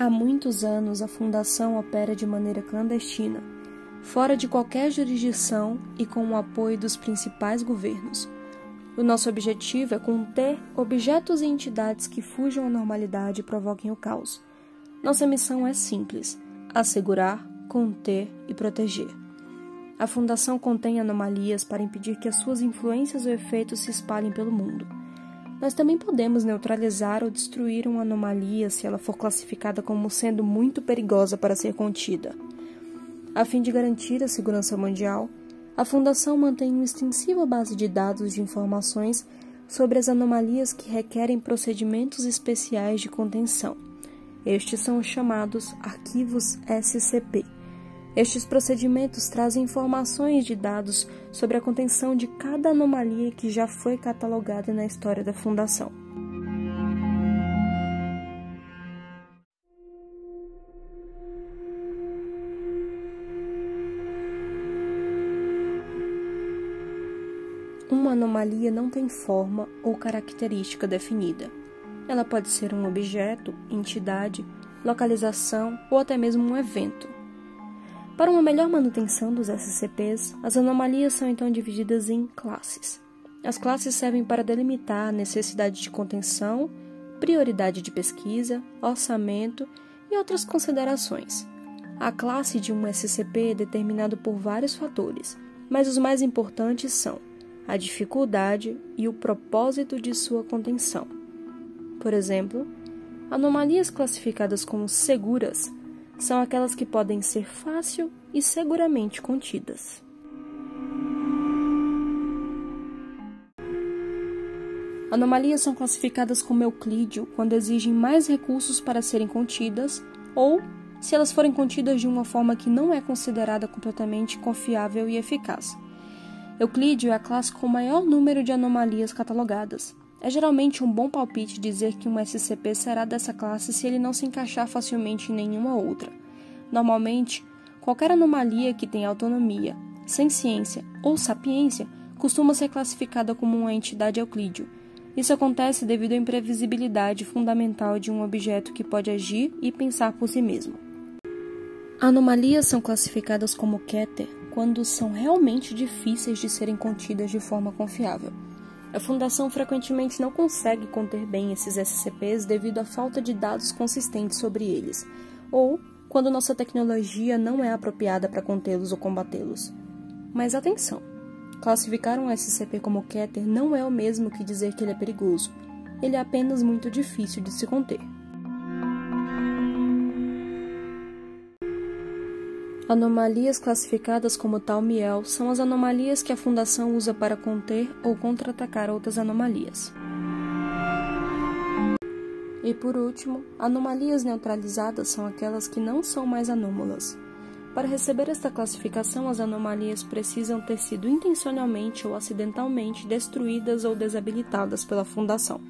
Há muitos anos a Fundação opera de maneira clandestina, fora de qualquer jurisdição e com o apoio dos principais governos. O nosso objetivo é conter objetos e entidades que fujam à normalidade e provoquem o caos. Nossa missão é simples: assegurar, conter e proteger. A Fundação contém anomalias para impedir que as suas influências ou efeitos se espalhem pelo mundo. Nós também podemos neutralizar ou destruir uma anomalia se ela for classificada como sendo muito perigosa para ser contida. A fim de garantir a segurança mundial, a Fundação mantém uma extensiva base de dados de informações sobre as anomalias que requerem procedimentos especiais de contenção. Estes são os chamados arquivos SCP. Estes procedimentos trazem informações de dados sobre a contenção de cada anomalia que já foi catalogada na história da Fundação. Uma anomalia não tem forma ou característica definida. Ela pode ser um objeto, entidade, localização ou até mesmo um evento. Para uma melhor manutenção dos SCPs, as anomalias são então divididas em classes. As classes servem para delimitar a necessidade de contenção, prioridade de pesquisa, orçamento e outras considerações. A classe de um SCP é determinada por vários fatores, mas os mais importantes são a dificuldade e o propósito de sua contenção. Por exemplo, anomalias classificadas como seguras são aquelas que podem ser fácil e seguramente contidas. Anomalias são classificadas como euclídeo quando exigem mais recursos para serem contidas ou se elas forem contidas de uma forma que não é considerada completamente confiável e eficaz. Euclídeo é a classe com o maior número de anomalias catalogadas. É geralmente um bom palpite dizer que um SCP será dessa classe se ele não se encaixar facilmente em nenhuma outra. Normalmente, qualquer anomalia que tenha autonomia, ciência ou sapiência costuma ser classificada como uma entidade euclídeo. Isso acontece devido à imprevisibilidade fundamental de um objeto que pode agir e pensar por si mesmo. Anomalias são classificadas como Keter quando são realmente difíceis de serem contidas de forma confiável. A Fundação frequentemente não consegue conter bem esses SCPs devido à falta de dados consistentes sobre eles, ou quando nossa tecnologia não é apropriada para contê-los ou combatê-los. Mas atenção! Classificar um SCP como Keter não é o mesmo que dizer que ele é perigoso. Ele é apenas muito difícil de se conter. Anomalias classificadas como Talmiel são as anomalias que a Fundação usa para conter ou contra-atacar outras anomalias. E por último, anomalias neutralizadas são aquelas que não são mais anômalas. Para receber esta classificação, as anomalias precisam ter sido intencionalmente ou acidentalmente destruídas ou desabilitadas pela Fundação.